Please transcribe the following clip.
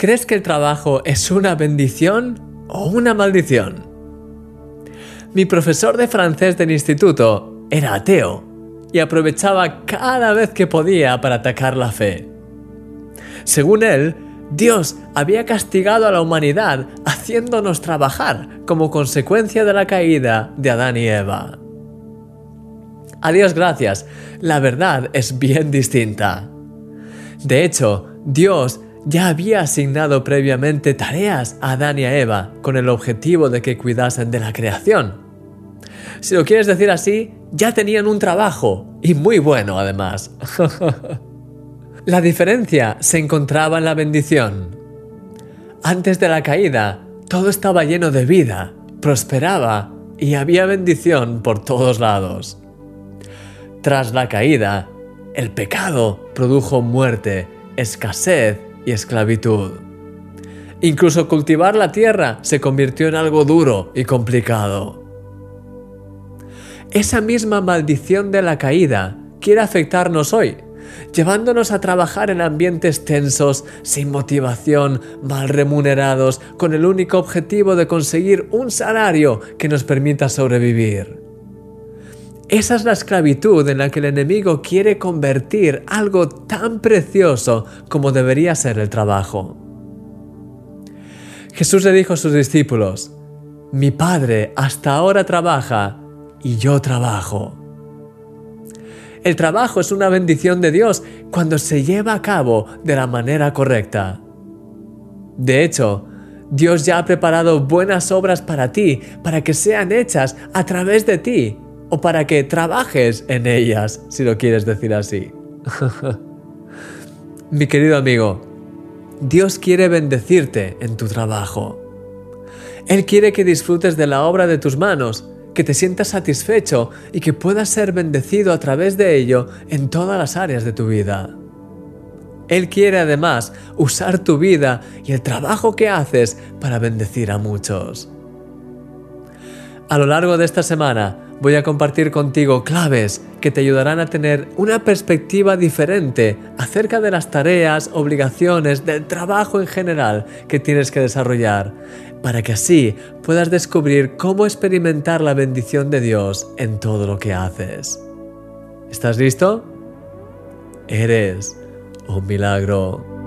¿Crees que el trabajo es una bendición o una maldición? Mi profesor de francés del instituto era ateo y aprovechaba cada vez que podía para atacar la fe. Según él, Dios había castigado a la humanidad haciéndonos trabajar como consecuencia de la caída de Adán y Eva. A Dios gracias, la verdad es bien distinta. De hecho, Dios ya había asignado previamente tareas a Adán y a Eva con el objetivo de que cuidasen de la creación. Si lo quieres decir así, ya tenían un trabajo, y muy bueno además. la diferencia se encontraba en la bendición. Antes de la caída, todo estaba lleno de vida, prosperaba y había bendición por todos lados. Tras la caída, el pecado produjo muerte, escasez y esclavitud. Incluso cultivar la tierra se convirtió en algo duro y complicado. Esa misma maldición de la caída quiere afectarnos hoy, llevándonos a trabajar en ambientes tensos, sin motivación, mal remunerados, con el único objetivo de conseguir un salario que nos permita sobrevivir. Esa es la esclavitud en la que el enemigo quiere convertir algo tan precioso como debería ser el trabajo. Jesús le dijo a sus discípulos, mi Padre hasta ahora trabaja y yo trabajo. El trabajo es una bendición de Dios cuando se lleva a cabo de la manera correcta. De hecho, Dios ya ha preparado buenas obras para ti, para que sean hechas a través de ti o para que trabajes en ellas, si lo quieres decir así. Mi querido amigo, Dios quiere bendecirte en tu trabajo. Él quiere que disfrutes de la obra de tus manos, que te sientas satisfecho y que puedas ser bendecido a través de ello en todas las áreas de tu vida. Él quiere además usar tu vida y el trabajo que haces para bendecir a muchos. A lo largo de esta semana, voy a compartir contigo claves que te ayudarán a tener una perspectiva diferente acerca de las tareas, obligaciones, del trabajo en general que tienes que desarrollar, para que así puedas descubrir cómo experimentar la bendición de Dios en todo lo que haces. ¿Estás listo? Eres un milagro.